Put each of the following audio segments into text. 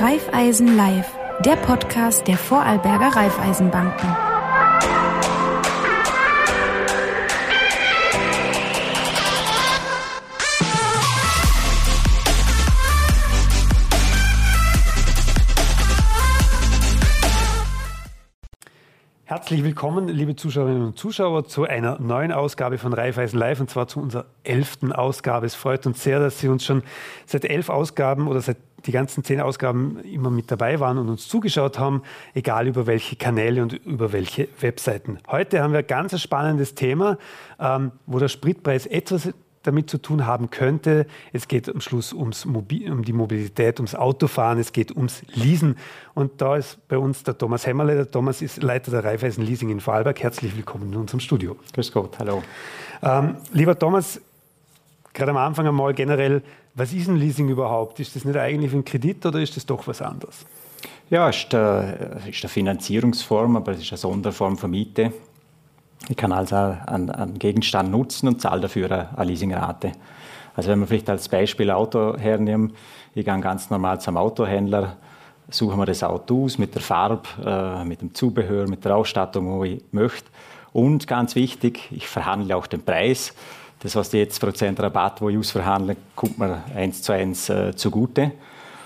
Raiffeisen Live, der Podcast der Vorarlberger Raiffeisenbanken. Herzlich willkommen, liebe Zuschauerinnen und Zuschauer, zu einer neuen Ausgabe von Raiffeisen Live und zwar zu unserer elften Ausgabe. Es freut uns sehr, dass Sie uns schon seit elf Ausgaben oder seit die ganzen zehn Ausgaben immer mit dabei waren und uns zugeschaut haben, egal über welche Kanäle und über welche Webseiten. Heute haben wir ein ganz spannendes Thema, ähm, wo der Spritpreis etwas damit zu tun haben könnte. Es geht am Schluss ums Mobil, um die Mobilität, ums Autofahren, es geht ums Leasen. Und da ist bei uns der Thomas Hämmerle. Der Thomas ist Leiter der Raiffeisen Leasing in Vorarlberg. Herzlich willkommen in unserem Studio. Grüß Gott, hallo. Ähm, lieber Thomas, gerade am Anfang einmal generell, was ist ein Leasing überhaupt? Ist das nicht eigentlich ein Kredit oder ist das doch was anderes? Ja, es ist, eine, ist eine Finanzierungsform, aber es ist eine Sonderform von Miete. Ich kann also einen, einen Gegenstand nutzen und zahle dafür eine Leasingrate. Also wenn wir vielleicht als Beispiel Auto hernehmen, ich gehe ganz normal zum Autohändler, suche mir das Auto aus mit der Farbe, äh, mit dem Zubehör, mit der Ausstattung, wo ich möchte. Und ganz wichtig, ich verhandle auch den Preis. Das heißt, jetzt Prozent Rabatt, wo ich ausverhandle, kommt mir eins zu eins äh, zugute.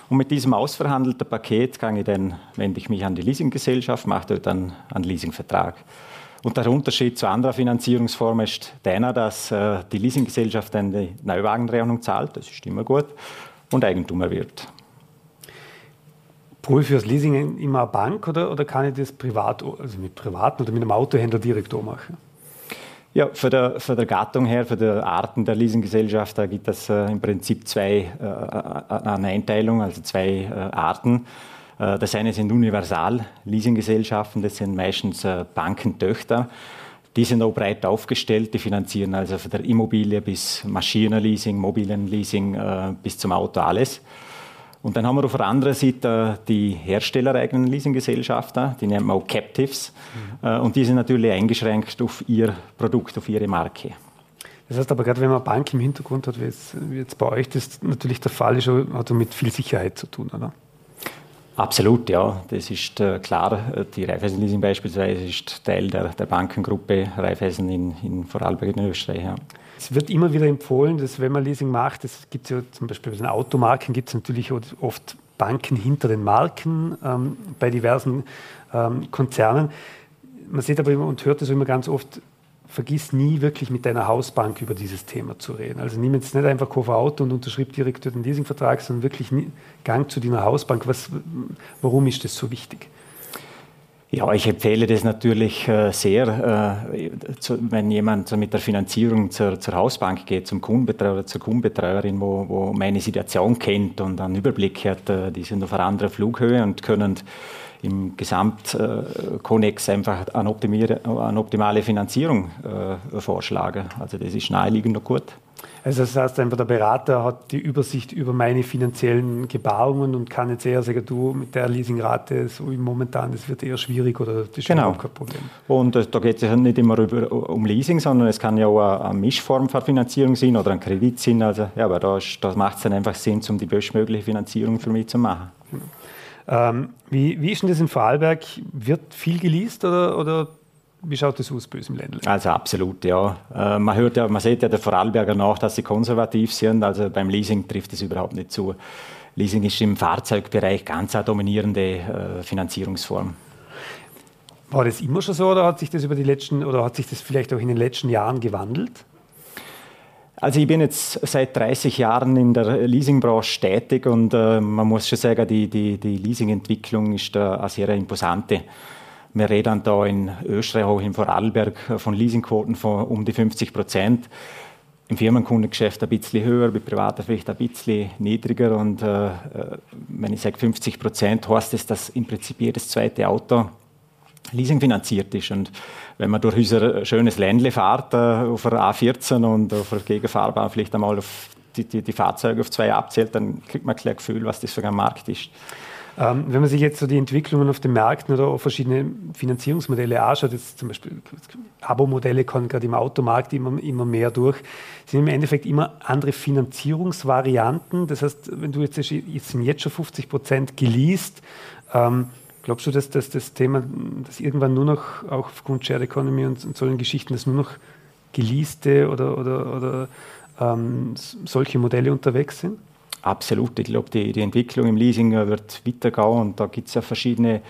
Und mit diesem ausverhandelten Paket kann ich dann, wende ich mich an die Leasinggesellschaft, mache dort dann einen Leasingvertrag. Und der Unterschied zu anderen Finanzierungsformen ist der, dass äh, die Leasinggesellschaft dann die Neuwagenrechnung zahlt, das ist immer gut, und Eigentum wird. Brauche ich für das Leasing immer eine Bank oder, oder kann ich das privat, also mit privaten oder mit einem Autohändler direkt machen? Ja, für der, für der Gattung her, für die Arten der Leasinggesellschaft, da gibt es äh, im Prinzip zwei äh, äh eine Einteilung, also zwei äh, Arten. Äh, das eine sind Universal-Leasinggesellschaften, das sind meistens äh, Bankentöchter. Die sind auch breit aufgestellt, die finanzieren also von der Immobilie bis Maschinenleasing, Mobilienleasing äh, bis zum Auto alles. Und dann haben wir auf der anderen Seite die herstellereigenen Leasinggesellschaften, die nennt man auch Captives. Mhm. Und die sind natürlich eingeschränkt auf ihr Produkt, auf ihre Marke. Das heißt aber, gerade wenn man Bank im Hintergrund hat, wie jetzt, wie jetzt bei euch das natürlich der Fall ist, hat damit viel Sicherheit zu tun, oder? Absolut, ja. Das ist äh, klar. Die Raiffeisen Leasing beispielsweise ist Teil der, der Bankengruppe Raiffeisen in, in Vorarlberg in Österreich. Ja. Es wird immer wieder empfohlen, dass wenn man Leasing macht, das gibt es ja zum Beispiel bei den Automarken, gibt es natürlich oft Banken hinter den Marken ähm, bei diversen ähm, Konzernen. Man sieht aber immer und hört es immer ganz oft, vergiss nie wirklich mit deiner Hausbank über dieses Thema zu reden. Also nimm jetzt nicht einfach Kauf Auto und unterschrieb direkt den Leasingvertrag, sondern wirklich Gang zu deiner Hausbank. Was, warum ist das so wichtig? Ja, ich empfehle das natürlich äh, sehr, äh, wenn jemand mit der Finanzierung zur, zur Hausbank geht, zum Kundenbetreuer oder zur Kundenbetreuerin, wo, wo meine Situation kennt und einen Überblick hat. Äh, die sind auf einer anderen Flughöhe und können im Gesamtkonnex einfach eine, eine, optimale Finanzierung äh, vorschlagen. Also das ist naheliegend und gut. Also das heißt einfach, der Berater hat die Übersicht über meine finanziellen Gebarungen und kann jetzt eher sagen, du mit der Leasingrate, so wie momentan, das wird eher schwierig oder das ist genau. kein Problem. Und äh, da geht es ja nicht immer über, um Leasing, sondern es kann ja auch eine, Mischform von Finanzierung sein oder ein Kredit sein. Also, ja, aber da, da macht es dann einfach Sinn, um die bestmögliche Finanzierung für mich zu machen. Genau. Ähm, wie, wie ist denn das in Vorarlberg? Wird viel geleast oder, oder wie schaut das aus bei uns im Ländle? Also absolut, ja. Äh, man, hört ja. man sieht ja der Vorarlberger nach, dass sie konservativ sind. Also beim Leasing trifft es überhaupt nicht zu. Leasing ist im Fahrzeugbereich ganz eine dominierende äh, Finanzierungsform. War das immer schon so oder hat sich das über die letzten oder hat sich das vielleicht auch in den letzten Jahren gewandelt? Also ich bin jetzt seit 30 Jahren in der Leasingbranche tätig und äh, man muss schon sagen, die, die, die Leasingentwicklung ist da eine sehr imposante. Wir reden da in Österreich, auch in Vorarlberg, von Leasingquoten von um die 50 Prozent. Im Firmenkundengeschäft ein bisschen höher, bei Privaten vielleicht ein bisschen niedriger. Und äh, äh wenn ich sage 50 Prozent, heißt das, dass im Prinzip jedes zweite Auto Leasing finanziert ist. Und wenn man durch unser schönes Ländle fährt, äh, auf der A14 und auf der Gegenfahrbahn vielleicht einmal auf die, die, die, Fahrzeuge auf zwei abzählt, dann kriegt man ein Gefühl, was das für ein Markt ist. Ähm, wenn man sich jetzt so die Entwicklungen auf den Märkten oder verschiedene Finanzierungsmodelle anschaut, jetzt zum Beispiel Abo-Modelle kommen gerade im Automarkt immer, immer mehr durch, sind im Endeffekt immer andere Finanzierungsvarianten. Das heißt, wenn du jetzt, jetzt sind jetzt schon 50 Prozent geleast, ähm, glaubst du, dass, dass das Thema, dass irgendwann nur noch, auch aufgrund Shared Economy und, und solchen Geschichten, dass nur noch geleaste oder, oder, oder ähm, solche Modelle unterwegs sind? Absolut. Ich glaube, die, die Entwicklung im Leasing wird weitergehen und da gibt es ja verschiedene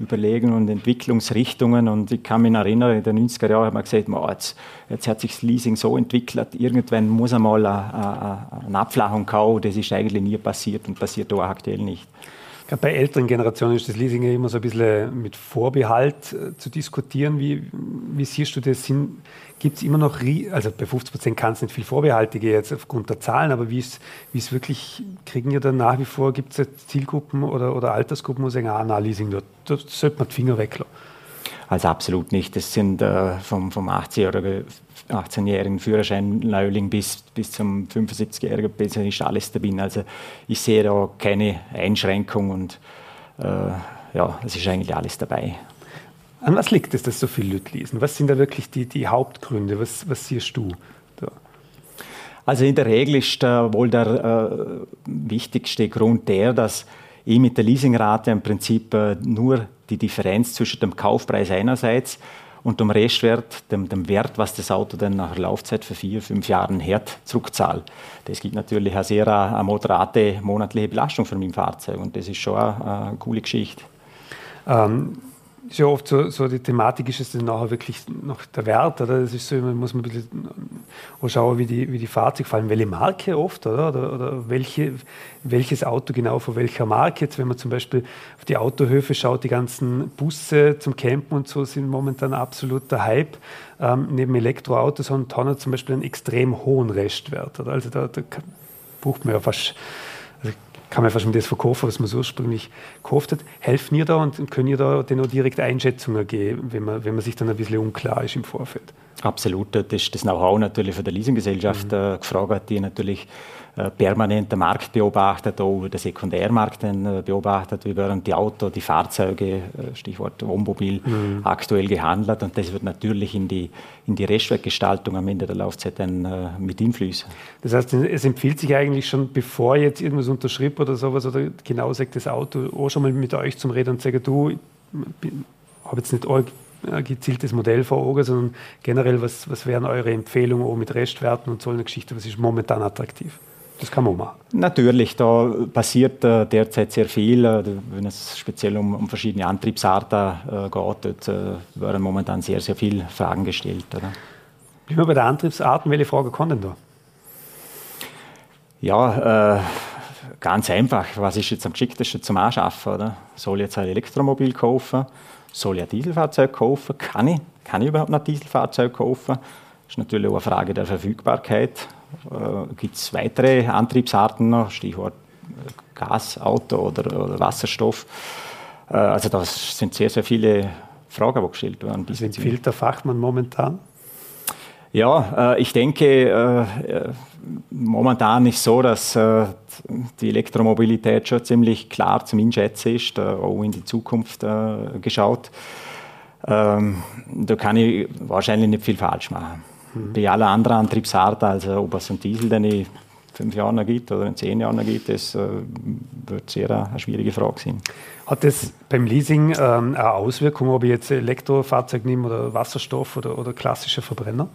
Überlegungen und Entwicklungsrichtungen. Und ich kann mich erinnern, in den 90er Jahren hat man gesagt, man, jetzt, jetzt, hat sich das Leasing so entwickelt, irgendwann muss einmal eine, eine Abflachung kommen. Das ist eigentlich nie passiert und passiert auch aktuell nicht. Gerade bei älteren Generationen ist das Leasing ja immer so ein bisschen mit Vorbehalt äh, zu diskutieren. Wie, wie siehst du das? Gibt es immer noch, also bei 50 Prozent kann es nicht viel Vorbehaltige jetzt aufgrund der Zahlen, aber wie es wirklich, kriegen ihr dann nach wie vor, gibt es Zielgruppen oder, oder Altersgruppen, wo sagen, ah, na, Leasing, da, da sollte man die Finger weglassen? Also absolut nicht. Das sind äh, vom, vom 18-jährigen 18 Führerschein-Neuling bis, bis zum 75-jährigen Pensionist alles dabei. Also ich sehe da keine Einschränkung und äh, ja, es ist eigentlich alles dabei. An was liegt es, dass so viele Leute lesen? Was sind da wirklich die, die Hauptgründe? Was, was siehst du da? Also in der Regel ist äh, wohl der äh, wichtigste Grund der, dass ich mit der Leasingrate im Prinzip äh, nur die Differenz zwischen dem Kaufpreis einerseits und dem Restwert, dem, dem, Wert, was das Auto dann nach Laufzeit für vier, fünf Jahren hat, zurückzahlt. Das gibt natürlich eine sehr eine moderate monatliche Belastung für mein Fahrzeug und das ist schon eine, eine coole Geschichte. Ähm, ist ja oft so, so die Thematik ist es dann nachher wirklich noch der Wert, oder? Das ist so, man muss ein bisschen schauen, wie die, wie die Fahrzeuge fallen, welche Marke oft, oder? Oder, oder welche, welches Auto genau von welcher Marke. Jetzt, wenn man zum Beispiel auf die Autohöfe schaut, die ganzen Busse zum Campen und so sind momentan absoluter Hype. Ähm, neben Elektroautos haben Tonner zum Beispiel einen extrem hohen Restwert, oder? Also da, da bucht man ja fast kann man fast das verkaufen, was man so ursprünglich gekauft hat. Helfen ihr da und können ihr da dann auch direkt Einschätzungen geben, wenn man, wenn man sich dann ein bisschen unklar ist im Vorfeld? Absolut. Das ist das Know-how natürlich von der Leasinggesellschaft mhm. äh, gefragt hat, die natürlich permanent den Markt beobachtet, auch den Sekundärmarkt äh, beobachtet, wie werden die Autos, die Fahrzeuge, äh, Stichwort Wohnmobil, mhm. aktuell gehandelt und das wird natürlich in die, in die Restwertgestaltung am Ende der Laufzeit dann mit einfließen. Das heißt, es empfiehlt sich eigentlich schon, bevor jetzt irgendwas unterschrieben oder sowas oder genau sagt das Auto, auch schon mal mit euch zum Reden und sagen, du, ich habe jetzt nicht ein gezieltes Modell vor Augen, sondern generell, was, was wären eure Empfehlungen auch mit Restwerten und so eine Geschichte, was ist momentan attraktiv? Das kann man machen. Natürlich, da passiert äh, derzeit sehr viel. Äh, wenn es speziell um, um verschiedene Antriebsarten äh, geht, äh, werden momentan sehr, sehr viele Fragen gestellt. Oder? Bleiben wir bei der Antriebsarten. Welche Frage kommt denn da? Ja, äh, ganz einfach. Was ist jetzt am geschicktesten zum Anschaffen? Oder? Soll ich jetzt ein Elektromobil kaufen? Soll ich ein Dieselfahrzeug kaufen? Kann ich? Kann ich überhaupt ein Dieselfahrzeug kaufen? Das ist natürlich auch eine Frage der Verfügbarkeit. Äh, Gibt es weitere Antriebsarten noch, Stichwort äh, Gasauto oder, oder Wasserstoff? Äh, also da sind sehr, sehr viele Fragen, die gestellt werden. Also empfiehlt der Fachmann momentan? Ja, äh, ich denke, äh, momentan ist so, dass die Elektromobilität schon ziemlich klar zum Einschätzen ist, auch in die Zukunft geschaut. Ähm, da kann ich wahrscheinlich nicht viel falsch machen. Mhm. Bei allen anderen Antriebsarten, also ob es einen Diesel, den ich fünf Jahren gibt oder in zehn Jahren gibt, das äh, wird sehr eine schwierige Frage sein. Hat das beim Leasing ähm, eine Auswirkung, ob ich jetzt Elektrofahrzeug nehme oder Wasserstoff oder, oder klassische Verbrenner?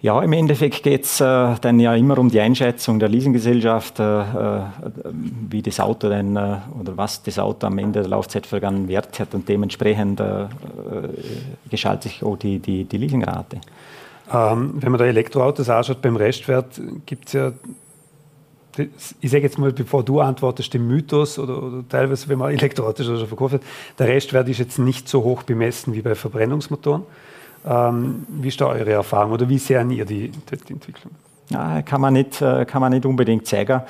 Ja, im Endeffekt geht es äh, dann ja immer um die Einschätzung der Leasinggesellschaft, äh, äh wie das Auto dann äh, oder was das Auto am Ende der Laufzeit für einen Wert hat und dementsprechend äh, gestaltet sich auch die, die, die Leasingrate. Ähm, wenn man da Elektroautos anschaut, beim Restwert gibt es ja, ich sage jetzt mal, bevor du antwortest, den Mythos oder, oder teilweise, wenn man Elektroautos schon verkauft hat, der Restwert ist jetzt nicht so hoch bemessen wie bei Verbrennungsmotoren. Ähm, wie ist da eure Erfahrung oder wie sehen ihr die, die Entwicklung? Ja, kann, man nicht, äh, kann man nicht unbedingt sagen.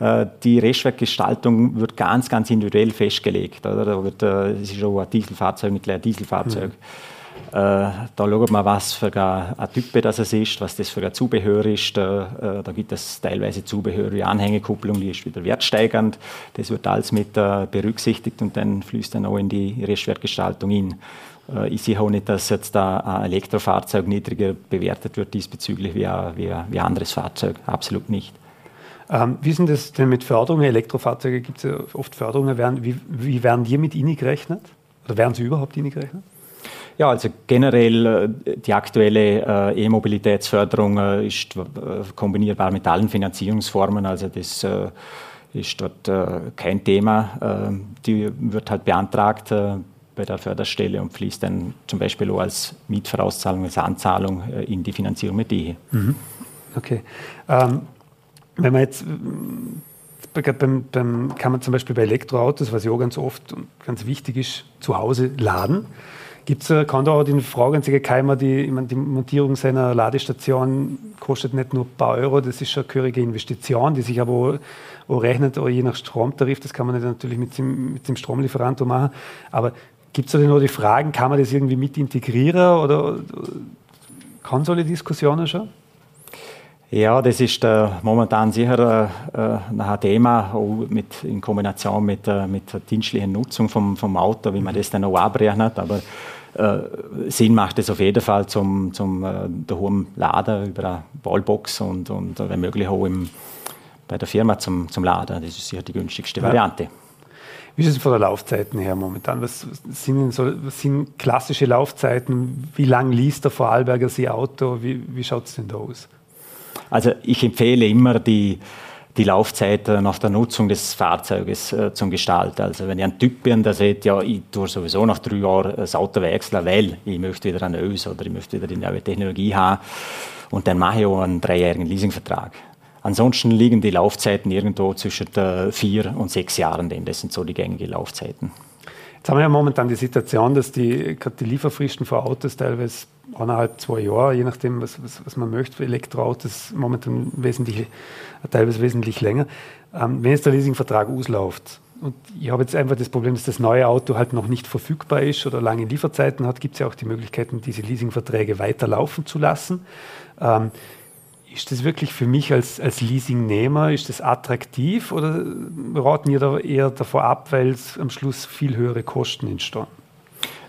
Äh, die Restwerkgestaltung wird ganz, ganz individuell festgelegt. Oder? Da wird, äh, es ist auch ein Dieselfahrzeug, nicht ein Dieselfahrzeug. Mhm. Da schaut man, was für ein Typ das ist, was das für ein Zubehör ist. Da gibt es teilweise Zubehör wie Anhängekupplung, die ist wieder wertsteigernd. Das wird alles mit berücksichtigt und dann fließt dann auch in die Restwertgestaltung hin. Ich sehe auch nicht, dass jetzt ein Elektrofahrzeug niedriger bewertet wird diesbezüglich wie ein, wie ein anderes Fahrzeug. Absolut nicht. Ähm, wie sind das denn mit Förderungen? Elektrofahrzeuge gibt es ja oft Förderungen. Wie, wie werden die mit Ihnen gerechnet? Oder werden sie überhaupt Ihnen gerechnet? Ja, also generell äh, die aktuelle äh, E-Mobilitätsförderung äh, ist kombinierbar mit allen Finanzierungsformen. Also das ist dort kein Thema. die wird halt beantragt bei der Förderstelle und fließt dann zum Beispiel auch als Mietvorauszahlung, als Anzahlung in die Finanzierung mit IHE. Mhm. Okay. Ähm, wenn man jetzt beim, beim, kann man zum Beispiel bei Elektroautos, was ja auch ganz oft ganz wichtig ist, zu Hause laden. Gibt's, kann da auch die Frage an sich Keimer, die, meine, die Montierung seiner Ladestation kostet nicht nur ein paar Euro, das ist schon eine gehörige Investition, die sich aber auch, auch rechnet, auch je nach Stromtarif, das kann man nicht natürlich mit dem, mit dem Stromlieferant machen. Aber gibt es da noch die Fragen, kann man das irgendwie mit integrieren oder kann solche Diskussionen schon? Ja, das ist äh, momentan sicher äh, ein Thema, auch mit, in Kombination mit, äh, mit der dienstlichen Nutzung vom, vom Auto, wie man das dann auch abrechnet. Aber äh, Sinn macht es auf jeden Fall zum, zum äh, daheim Laden über eine Wallbox und, und wenn möglich auch im, bei der Firma zum, zum Laden. Das ist sicher die günstigste ja. Variante. Wie ist es von der Laufzeiten her momentan? Was sind, so, was sind klassische Laufzeiten? Wie lang liest der Vorarlberger Sie Auto? Wie, wie schaut es denn da aus? Also ich empfehle immer die, die Laufzeit nach der Nutzung des Fahrzeuges äh, zum Gestalten. Also wenn ich ein Typ bin, der sagt, ja, ich tue sowieso nach drei Jahren das Auto wechseln, weil ich möchte wieder ein Ös oder ich möchte wieder die neue Technologie haben und dann mache ich auch einen dreijährigen Leasingvertrag. Ansonsten liegen die Laufzeiten irgendwo zwischen vier und sechs Jahren, denn das sind so die gängigen Laufzeiten. Jetzt haben wir ja momentan die Situation, dass die, die Lieferfristen für Autos teilweise eineinhalb, zwei Jahre, je nachdem, was, was, was man möchte, für Elektroautos momentan wesentlich, teilweise wesentlich länger. Ähm, wenn jetzt der Leasingvertrag ausläuft und ich habe jetzt einfach das Problem, dass das neue Auto halt noch nicht verfügbar ist oder lange Lieferzeiten hat, gibt es ja auch die Möglichkeiten, diese Leasingverträge weiterlaufen zu lassen. Ähm, ist das wirklich für mich als, als Leasingnehmer, ist das attraktiv oder raten ihr da eher davor ab, weil es am Schluss viel höhere Kosten entstehen?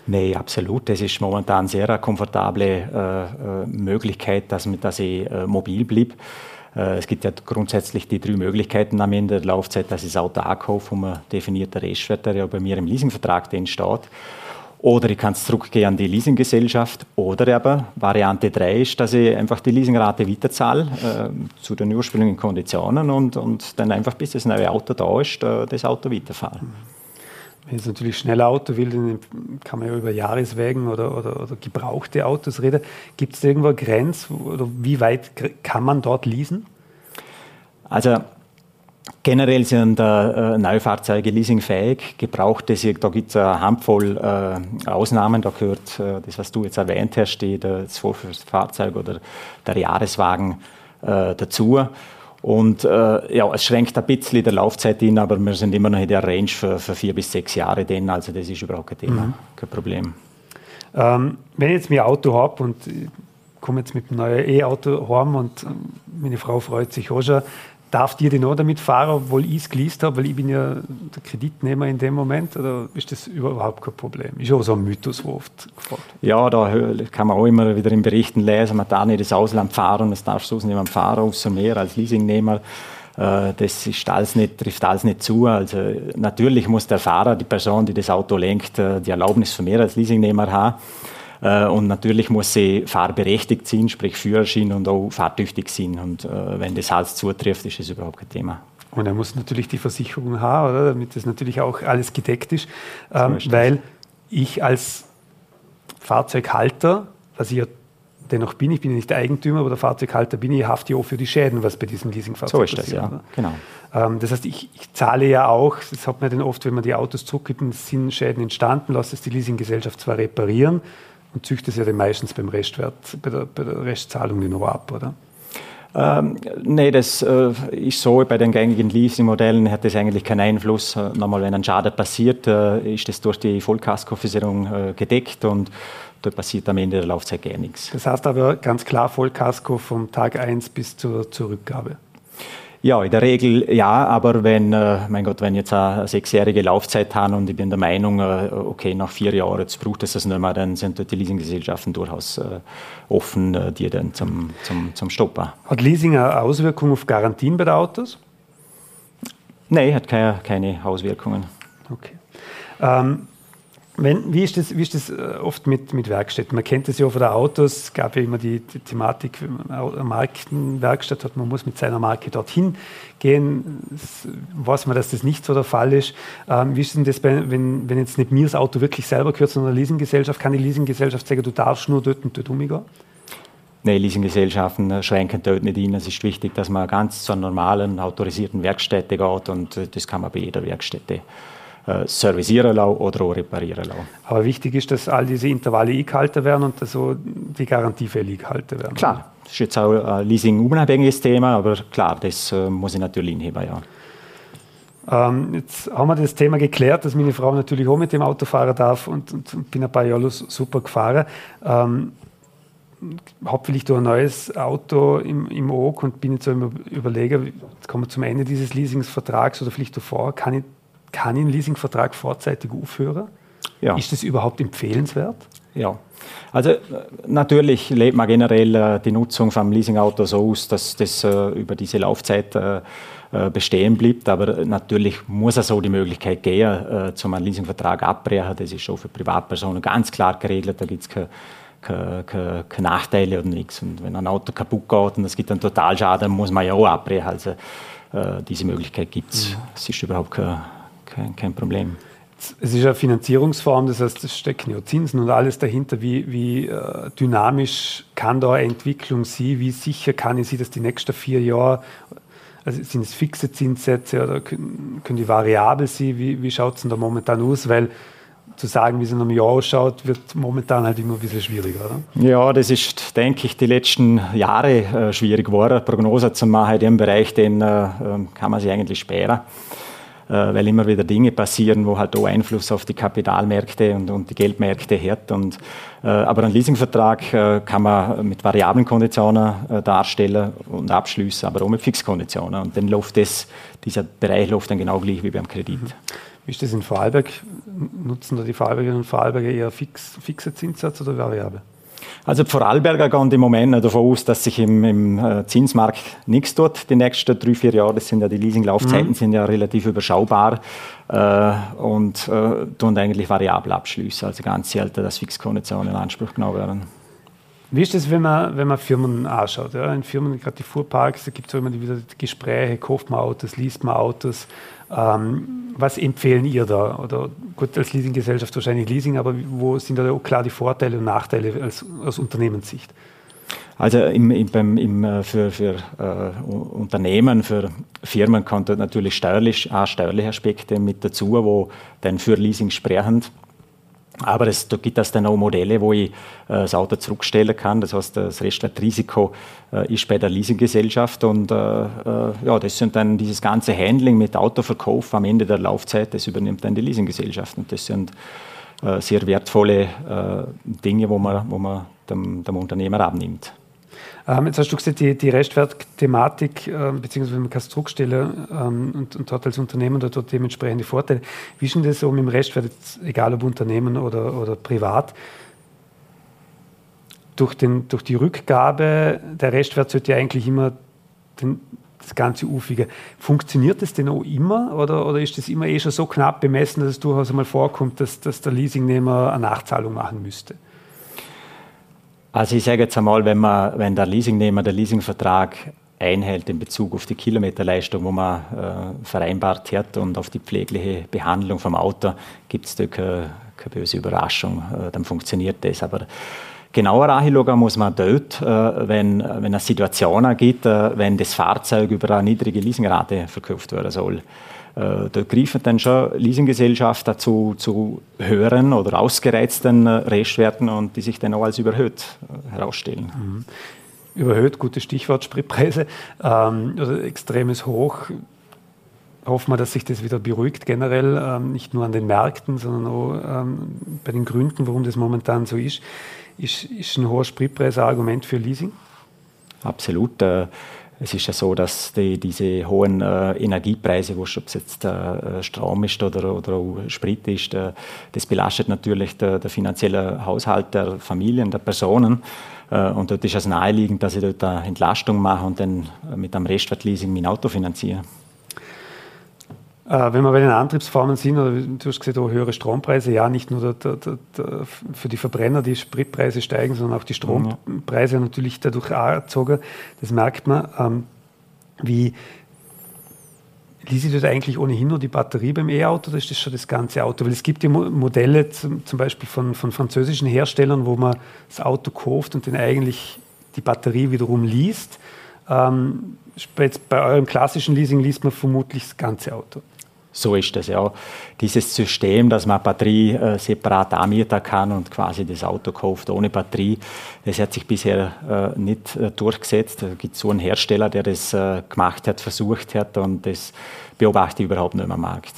Nee, absolut. Das ist momentan sehr eine komfortable äh, äh Möglichkeit, dass, dass ich äh, mobil bleibe. Äh, es gibt ja grundsätzlich die drei Möglichkeiten am Ende der Laufzeit, dass ich das Auto ankaufe, um einen definierten Restwert, der ja bei mir im Leasingvertrag steht. Oder ich kann es zurückgehen an die Leasinggesellschaft. Oder aber Variante 3 ist, dass ich einfach die Leasingrate weiterzahle äh, zu den ursprünglichen Konditionen und, und dann einfach, bis das neue Auto da ist, äh, das Auto weiterfahre. Wenn ich natürlich schnell Auto will, dann kann man ja über Jahreswägen oder, oder, oder gebrauchte Autos reden. Gibt es irgendwo eine Grenze oder wie weit kann man dort leasen? Also Generell sind äh, Neufahrzeuge leasingfähig. Gebrauchte, da gibt es eine Handvoll äh, Ausnahmen. Da gehört äh, das, was du jetzt erwähnt hast, die, das Vorführfahrzeug oder der Jahreswagen äh, dazu. Und äh, ja, es schränkt ein bisschen der Laufzeit in, aber wir sind immer noch in der Range für, für vier bis sechs Jahre denn, also das ist überhaupt kein Thema, mhm. kein Problem. Ähm, wenn ich jetzt mein Auto habe und komme jetzt mit einem neuen E-Auto heim und ähm, meine Frau freut sich auch schon, darf dir den auch damit fahren, obwohl ich es geleast habe, weil ich bin ja der Kreditnehmer in dem Moment? Oder ist das überhaupt kein Problem? Ist auch so ein Mythos, wo oft gefragt Ja, da kann man auch immer wieder in Berichten lesen, man darf nicht das Ausland fahren, das darf sonst niemand fahren, außer mehr als Leasingnehmer. Äh, das ist alles nicht, trifft alles nicht zu. Also natürlich muss der Fahrer, die Person, die das Auto lenkt, äh, die Erlaubnis von mir als Leasingnehmer haben. Äh, und natürlich muss sie fahrberechtigt sein, sprich Führerschein und auch fahrtüchtig sein. Und äh, wenn das alles zutrifft, ist das überhaupt kein Thema. Und er muss natürlich die Versicherung haben, oder? damit das natürlich auch alles gedeckt ist. Ähm, weil ich als Fahrzeughalter, was ich ja dennoch bin, ich bin ja nicht der Eigentümer, aber der Fahrzeughalter bin ich, hafte ja auch für die Schäden, was bei diesem Leasingfahrzeug passiert. So ist das, ja. Genau. Ähm, das heißt, ich, ich, zahle ja auch, das hat man dann oft, wenn man die Autos zurückgibt, sind Schäden entstanden, lasse es die Leasinggesellschaft zwar reparieren, und züchtet es ja dann meistens beim Restwert, bei der, bei der Restzahlung die noch ab, oder? Ähm, nee, das äh, ist so, bei den gängigen Leasing-Modellen hat das eigentlich keinen Einfluss. Äh, nochmal, wenn ein Schaden passiert, äh, ist das durch die Vollkaskoversicherung äh, gedeckt und da passiert am Ende der Laufzeit gar nichts. Das heißt aber ganz klar Vollkasko vom Tag 1 bis zur, zur Rückgabe. Ja, in der Regel ja, aber wenn, äh, mein Gott, wenn jetzt eine sechsjährige Laufzeit haben und ich bin der Meinung, äh, okay, nach vier Jahren jetzt braucht es das nicht mehr, dann sind die Leasinggesellschaften durchaus äh, offen, die dann zum, zum, zum Stoppen. Hat Leasing eine Auswirkung auf Garantien bei den Autos? Nein, hat keine, keine Auswirkungen. Okay. Ähm, wenn, wie, ist das, wie ist das äh, oft mit, mit Werkstätten? Man kennt das ja von den Autos. Es gab ja immer die, die Thematik, Markenwerkstatt hat, man muss mit seiner Marke dorthin gehen. Das weiß man, dass das nicht so der Fall ist. Ähm, wie ist denn das, bei, wenn, wenn jetzt nicht mir das Auto wirklich selber gehört, sondern eine Leasinggesellschaft? Kann die Leasinggesellschaft sagen, du darfst nur dort und dort umgehen? Nein, Leasinggesellschaften schränken dort nicht ein. Es ist wichtig, dass man ganz zur normalen, autorisierten Werkstätte geht und äh, das kann man bei jeder Werkstätte servicieren lassen oder auch reparieren lassen. Aber wichtig ist, dass all diese Intervalle eingehalten werden und dass so die Garantiefälle eingehalten werden. Klar, das ist jetzt auch ein Leasing-unabhängiges Thema, aber klar, das äh, muss ich natürlich hinheben, ja. Ähm, jetzt haben wir das Thema geklärt, dass meine Frau natürlich auch mit dem Auto fahren darf und, und bin ein paar Jahre super gefahren. Ähm, habe vielleicht ein neues Auto im, im Auge und bin jetzt so im Überlegen, jetzt kommen wir zum Ende dieses Leasingsvertrags oder vielleicht davor, kann ich kann ich einen Leasingvertrag vorzeitig aufhören? Ja. Ist das überhaupt empfehlenswert? Ja, also äh, natürlich lebt man generell äh, die Nutzung vom Leasingauto so aus, dass das äh, über diese Laufzeit äh, äh bestehen bleibt. Aber natürlich muss es so die Möglichkeit geben, äh, zum einen Leasingvertrag abbrechen. Das ist schon für Privatpersonen ganz klar geregelt. Da gibt es keine keine, keine, keine, Nachteile oder nichts. Und wenn ein Auto kaputt geht und es gibt einen Totalschaden, muss man ja auch abbrechen. Also äh, diese Möglichkeit gibt es. Mhm. Es ist überhaupt kein, kein, kein Problem. Es ist eine Finanzierungsform, das heißt, es stecken ja Zinsen und alles dahinter. Wie, wie äh, dynamisch kann da eine Entwicklung sein? Wie sicher kann ich sie, dass die nächsten vier Jahre, also sind es fixe Zinssätze oder können, können die variabel sein? Wie, wie schaut es denn da momentan aus? Weil zu sagen, wie es in einem Jahr ausschaut, wird momentan halt immer ein bisschen schwieriger, oder? Ja, das ist, denke ich, die letzten Jahre äh, schwierig geworden. Prognose zu machen in dem Bereich, den äh, ähm, kann man sich eigentlich sperren. Äh, weil immer wieder Dinge passieren, wo halt auch Einfluss auf die Kapitalmärkte und, und die Geldmärkte hat. Und, äh, aber ein Leasingvertrag äh, kann man mit variablen Konditionen äh, darstellen und abschließen, aber auch mit Fixkonditionen. Und dann läuft das, dieser Bereich läuft dann genau gleich wie beim Kredit. Mhm. Wie ist das in Vorarlberg? Nutzen da die Vorarlbergerinnen und Vorarlberger eher fix, fixe Zinssatz oder variable? Also die Vorarlberger gehen im Moment davon aus, dass sich im, im äh, Zinsmarkt nichts tut die nächsten drei, vier Jahre. Das sind ja die Leasinglaufzeiten mhm. sind ja relativ überschaubar äh, und äh, tun eigentlich variabel abschließen, also ganz selten, dass Fixkonditionen in Anspruch genommen werden. Wie ist das, wenn man, wenn man Firmen anschaut? Ja? In Firmen, gerade die Fuhrparks, da gibt es immer wieder Gespräche, kauft man Autos, liest man Autos. Ähm, was empfehlen ihr da? Oder gut, als Leasinggesellschaft wahrscheinlich Leasing, aber wo sind da klar die Vorteile und Nachteile als, aus Unternehmenssicht? Also im, im, beim, im, äh, für, für äh, Unternehmen, für Firmen kommt natürlich steuerlich, auch steuerliche Aspekte mit dazu, wo dann für Leasing sprechen. Aber es, da gibt es dann auch Modelle, wo ich äh, das Auto zurückstellen kann. Das heißt, das Restwertrisiko äh, ist bei der Leasinggesellschaft. Und äh, äh, ja, das sind dann dieses ganze Handling mit Autoverkauf am Ende der Laufzeit, das übernimmt dann die Leasinggesellschaft. Und das sind äh, sehr wertvolle äh, Dinge, wo man, wo man dem, dem Unternehmer abnimmt. Ähm, jetzt hast du gesagt, die, die Restwertthematik, äh, beziehungsweise man kann es zurückstellen ähm, und, und hat als Unternehmen dort, dementsprechende Vorteile. Wie ist denn das so mit dem Restwert, jetzt, egal ob Unternehmen oder, oder privat? Durch, den, durch die Rückgabe, der Restwert sollte ja eigentlich immer den, das ganze Ufige. Funktioniert das denn auch immer oder, oder ist das immer eh schon so knapp bemessen, dass es durchaus einmal vorkommt, dass, dass der Leasingnehmer eine Nachzahlung machen müsste? Also ich sage jetzt einmal, wenn, man, wenn der Leasingnehmer den Leasingvertrag einhält in Bezug auf die Kilometerleistung, wo man äh, vereinbart hat und auf die pflegliche Behandlung vom Auto, gibt es da keine, keine, böse Überraschung. Äh, dann funktioniert das. Aber genauer anschauen muss man dort, äh, wenn, wenn es Situationen gibt, äh, wenn das Fahrzeug über eine niedrige Leasingrate verkauft werden soll. Äh, da greifen dann schon Leasinggesellschaften zu, zu höheren oder ausgereizten äh, Restwerten und die sich dann auch als überhöht äh, herausstellen. Mhm. überhöht, gutes Stichwort, Spritpreise, ähm, also extremes Hoch. Hoffen wir, dass sich das wieder beruhigt generell, ähm, nicht nur an den Märkten, sondern auch ähm, bei den Gründen, warum das momentan so ist. Ist, ist ein hoher Spritpreis ein Argument für Leasing? Absolut. Äh, es ist ja so, dass die, diese hohen äh, Energiepreise, ob es jetzt äh, Strom ist oder, oder auch Sprit ist, äh, das belastet natürlich der, der finanzielle Haushalt der Familien, der Personen. Äh, und dort ist es naheliegend, dass ich dort eine Entlastung mache und dann mit einem Restwertleasing mein Auto finanziere. Äh, wenn wir bei den Antriebsformen sind, oder du hast gesagt, oh, höhere Strompreise, ja, nicht nur der, der, der, für die Verbrenner die Spritpreise steigen, sondern auch die Strompreise natürlich dadurch angezogen. Das merkt man. Ähm, wie ich das eigentlich ohnehin nur die Batterie beim E-Auto oder ist das schon das ganze Auto? Weil es gibt ja Modelle zum, zum Beispiel von, von französischen Herstellern, wo man das Auto kauft und dann eigentlich die Batterie wiederum liest. Ähm, bei eurem klassischen Leasing liest man vermutlich das ganze Auto. So ist das ja. Dieses System, dass man Batterie äh, separat anmieten kann und quasi das Auto kauft ohne Batterie, das hat sich bisher äh, nicht äh, durchgesetzt. Da gibt es so einen Hersteller, der das äh, gemacht hat, versucht hat und das beobachte ich überhaupt nicht mehr am Markt.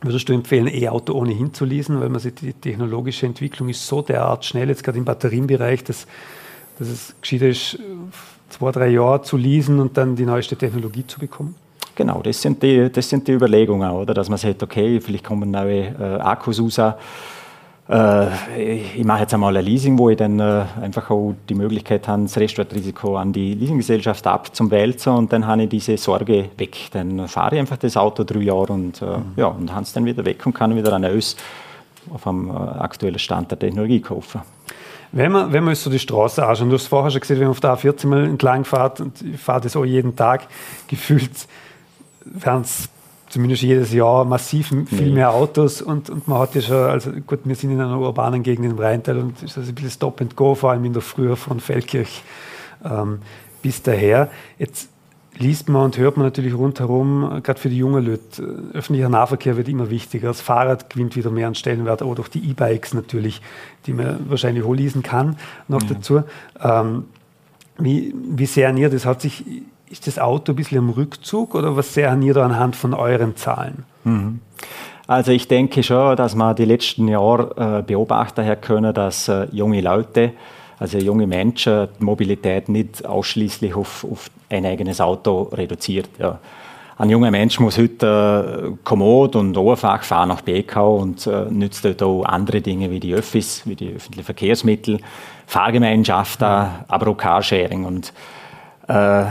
Würdest du empfehlen, E-Auto ohnehin zu leasen, weil man sieht, die technologische Entwicklung ist so derart schnell, jetzt gerade im Batterienbereich, dass, dass es gescheiter ist, zwei, drei Jahre zu leasen und dann die neueste Technologie zu bekommen? Genau, das sind die, das sind die Überlegungen, oder? dass man sagt, okay, vielleicht kommen neue äh, Akkus raus. Äh, ich mache jetzt einmal ein Leasing, wo ich dann äh, einfach auch die Möglichkeit habe, das Restwertrisiko an die Leasinggesellschaft abzuwälzen und dann habe ich diese Sorge weg. Dann fahre ich einfach das Auto drei Jahre und, äh, mhm. ja, und habe es dann wieder weg und kann wieder ein neues auf dem äh, aktuellen Stand der Technologie kaufen. Wenn man, wenn man so die Straße anschaut, du hast vorher schon gesehen, wenn man auf der A14 mal entlang fährt, und ich fahre das auch jeden Tag, gefühlt werden es zumindest jedes Jahr massiv viel mehr Autos und, und man hat ja schon, also gut, wir sind in einer urbanen Gegend im Rheintal und es ist also ein bisschen Stop and Go, vor allem in der Früh von Feldkirch ähm, bis daher. Jetzt liest man und hört man natürlich rundherum, gerade für die jungen Leute, öffentlicher Nahverkehr wird immer wichtiger, das Fahrrad gewinnt wieder mehr an Stellenwert, aber auch die E-Bikes natürlich, die man wahrscheinlich auch leasen kann, noch mhm. dazu. Ähm, wie, wie sehr ihr das hat sich ist das Auto ein bisschen im Rückzug oder was sehen ihr da anhand von euren Zahlen? Mhm. Also ich denke schon, dass man die letzten Jahre äh, beobachten hat können, dass äh, junge Leute, also junge Menschen, die Mobilität nicht ausschließlich auf, auf ein eigenes Auto reduziert. Ja. Ein junger Mensch muss heute äh, kommod und einfach fahren nach Bekau und nützt dort auch andere Dinge wie die Öffis, wie die öffentlichen Verkehrsmittel, Fahrgemeinschaften, aber auch Carsharing. Und äh,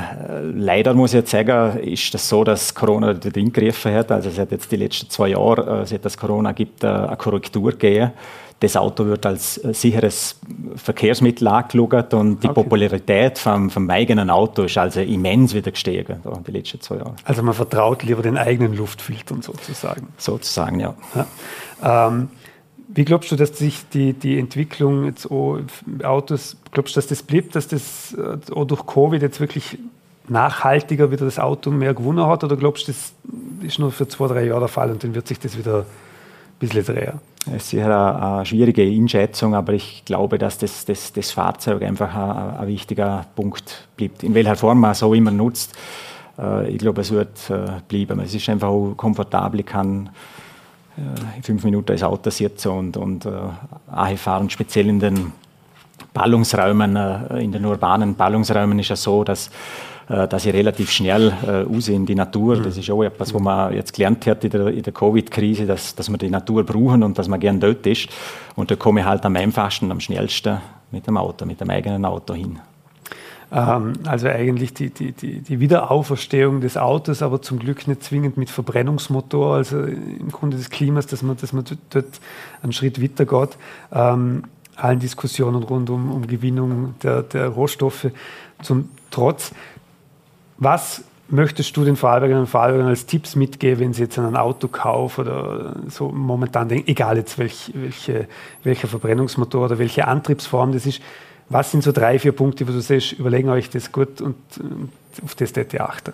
leider muss ich jetzt sagen, ist das so, dass Corona dort eingegriffen hat. Also es hat jetzt die letzten zwei Jahre, äh, seit es Corona gibt, äh, eine Korrektur gegeben. Das Auto wird als äh, sicheres Verkehrsmittel angeschaut und die okay. Popularität vom, vom eigenen Auto ist also immens wieder gestiegen in die letzten zwei Jahre. Also man vertraut lieber den eigenen Luftfiltern sozusagen. Sozusagen, ja. ja. Ähm, wie glaubst du, dass sich die, die Entwicklung jetzt auch Autos, glaubst du, dass das blieb, dass das äh, auch durch Covid jetzt wirklich nachhaltiger wieder das Auto mehr gewonnen hat? Oder glaubst du, das ist nur für zwei, drei Jahre der Fall und dann wird sich das wieder ein bisschen drehen? Es ist sicher eine, schwierige Einschätzung, aber ich glaube, dass das, das, das Fahrzeug einfach ein, ein, wichtiger Punkt bleibt. In welcher Form man es auch immer nutzt, äh, ich glaube, es wird äh, bleiben. Es ist einfach auch komfortabel, kann in fünf Minuten ins Auto sitzen und, und äh, fahren. Speziell in den Ballungsräumen, äh, in den urbanen Ballungsräumen ist es so, dass äh, dass ich relativ schnell äh, raus in die Natur. Mhm. Das ist auch etwas, was man jetzt gelernt hat in der, der Covid-Krise, dass, dass wir die Natur brauchen und dass man gern dort ist. Und da komme ich halt am einfachsten, am schnellsten mit dem Auto, mit dem eigenen Auto hin. Ähm, also eigentlich die, die, die, die, Wiederauferstehung des Autos, aber zum Glück nicht zwingend mit Verbrennungsmotor, also im Grunde des Klimas, dass man, dass man dort einen Schritt weiter geht. Ähm, allen Diskussionen rund um, um Gewinnung der, der Rohstoffe zum Trotz. Was möchtest du den Vorarlbergern und Vorarlbergern als Tipps mitgeben, wenn sie jetzt an ein Auto kaufen oder so momentan denken, egal jetzt welch, welche, welcher Verbrennungsmotor oder welche Antriebsform das ist, was sind so drei, vier Punkte, wo du siehst, überlegen euch das gut und, und auf das ich achten?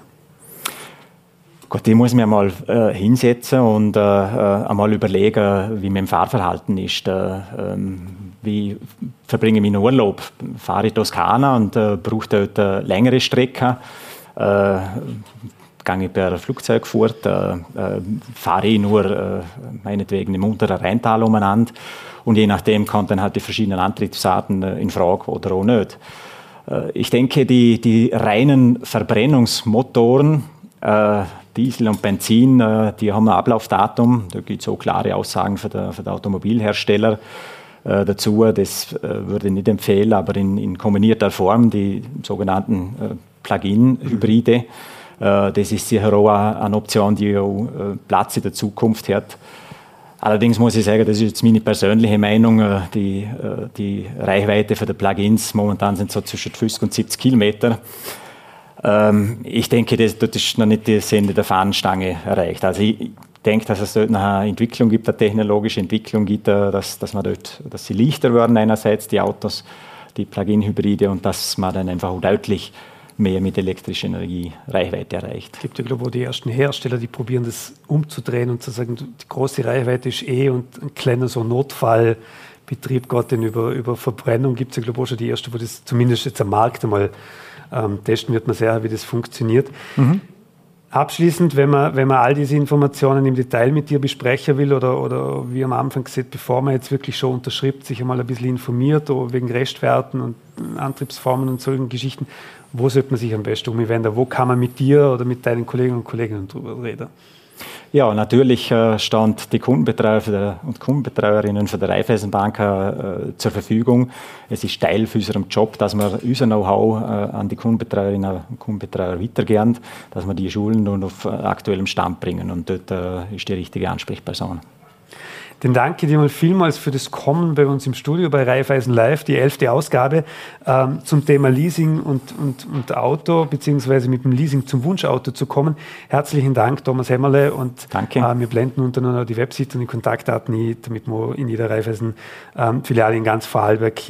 Gott, ich muss mir mal äh, hinsetzen und äh, äh, einmal überlegen, wie mein Fahrverhalten ist. Äh, ähm, wie verbringe ich meinen Urlaub? Fahre ich Toskana und äh, brauche dort eine längere Strecke? Gehe ich per Flugzeug fort? Äh, äh, fahre ich nur äh, meinetwegen im unteren Rheintal umeinander? Und je nachdem kommen dann halt die verschiedenen Antriebsarten äh, in Frage oder auch nicht. Äh, ich denke, die, die reinen Verbrennungsmotoren, Diesel und Benzin, die haben ein Ablaufdatum. Da gibt es auch klare Aussagen für den, für Automobilhersteller dazu. Das würde ich nicht empfehlen, aber in, in kombinierter Form die sogenannten Plug-in-Hybride. Das ist sicher auch eine Option, die auch Platz in der Zukunft hat. Allerdings muss ich sagen, das ist jetzt meine persönliche Meinung, äh, die, äh, die Reichweite für die Plugins momentan sind so zwischen 50 und 70 Kilometer. Ähm, ich denke, das, das ist noch nicht das Ende der Fahnenstange erreicht. Also ich denke, dass es dort noch eine Entwicklung gibt, eine technologische Entwicklung gibt, äh, dass, dass, man dort, dass sie leichter werden einerseits, die Autos, die Plug-in-Hybride und dass man dann einfach deutlich mehr mit elektrischer Energie Reichweite erreicht. Es gibt ja, glaube ich, die ersten Hersteller, die probieren das umzudrehen und zu sagen, die große Reichweite ist eh und ein kleiner so Notfallbetrieb geht den über, über Verbrennung. Gibt es ja, glaube ich, auch schon die erste, wo das zumindest jetzt am Markt einmal ähm, testen wird man sehr, wie das funktioniert. Mhm. Abschließend, wenn man, wenn man all diese Informationen im Detail mit dir besprechen will oder, oder wie am Anfang gesagt, bevor man jetzt wirklich schon unterschreibt, sich einmal ein bisschen informiert wegen Restwerten und Antriebsformen und solchen Geschichten, wo sollte man sich am besten umwenden? Wo kann man mit dir oder mit deinen Kolleginnen und Kollegen darüber reden? Ja, natürlich äh, stand die Kundenbetreuer und Kundenbetreuerinnen für die Raiffeisenbank äh, zur Verfügung. Es ist Teil für unserem Job, dass wir unser Know-how äh, an die Kundenbetreuerinnen und Kundenbetreuer weitergeben, dass wir die Schulen nun auf aktuellem Stand bringen. Und dort ist die richtige Ansprechperson. Dann danke dir mal vielmals für das Kommen bei uns im Studio bei Raiffeisen Live, die elfte Ausgabe ähm, zum Thema Leasing und, und, und Auto, beziehungsweise mit dem Leasing zum Wunschauto zu kommen. Herzlichen Dank, Thomas Hämmerle. Und danke. Äh, wir blenden untereinander die Webseite und die Kontaktdaten ein, damit man in jeder Raiffeisen-Filiale ähm, in ganz Vorarlberg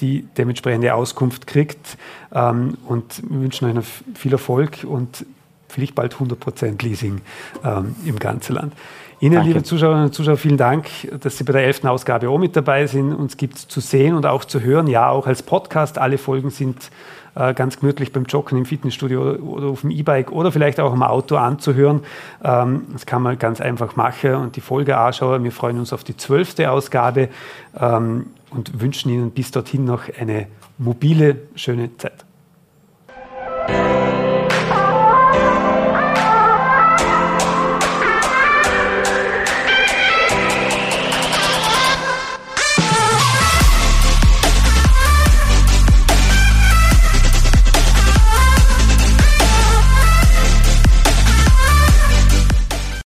die dementsprechende Auskunft kriegt. Ähm, und wir wünschen euch noch viel Erfolg und vielleicht bald 100% Leasing ähm, im ganzen Land. Ihnen, Danke. liebe Zuschauerinnen und Zuschauer, vielen Dank, dass Sie bei der elften Ausgabe auch mit dabei sind. Uns gibt es zu sehen und auch zu hören, ja, auch als Podcast. Alle Folgen sind äh, ganz gemütlich beim Joggen im Fitnessstudio oder auf dem E-Bike oder vielleicht auch im Auto anzuhören. Ähm, das kann man ganz einfach machen und die Folge anschauen. Wir freuen uns auf die zwölfte Ausgabe ähm, und wünschen Ihnen bis dorthin noch eine mobile, schöne Zeit.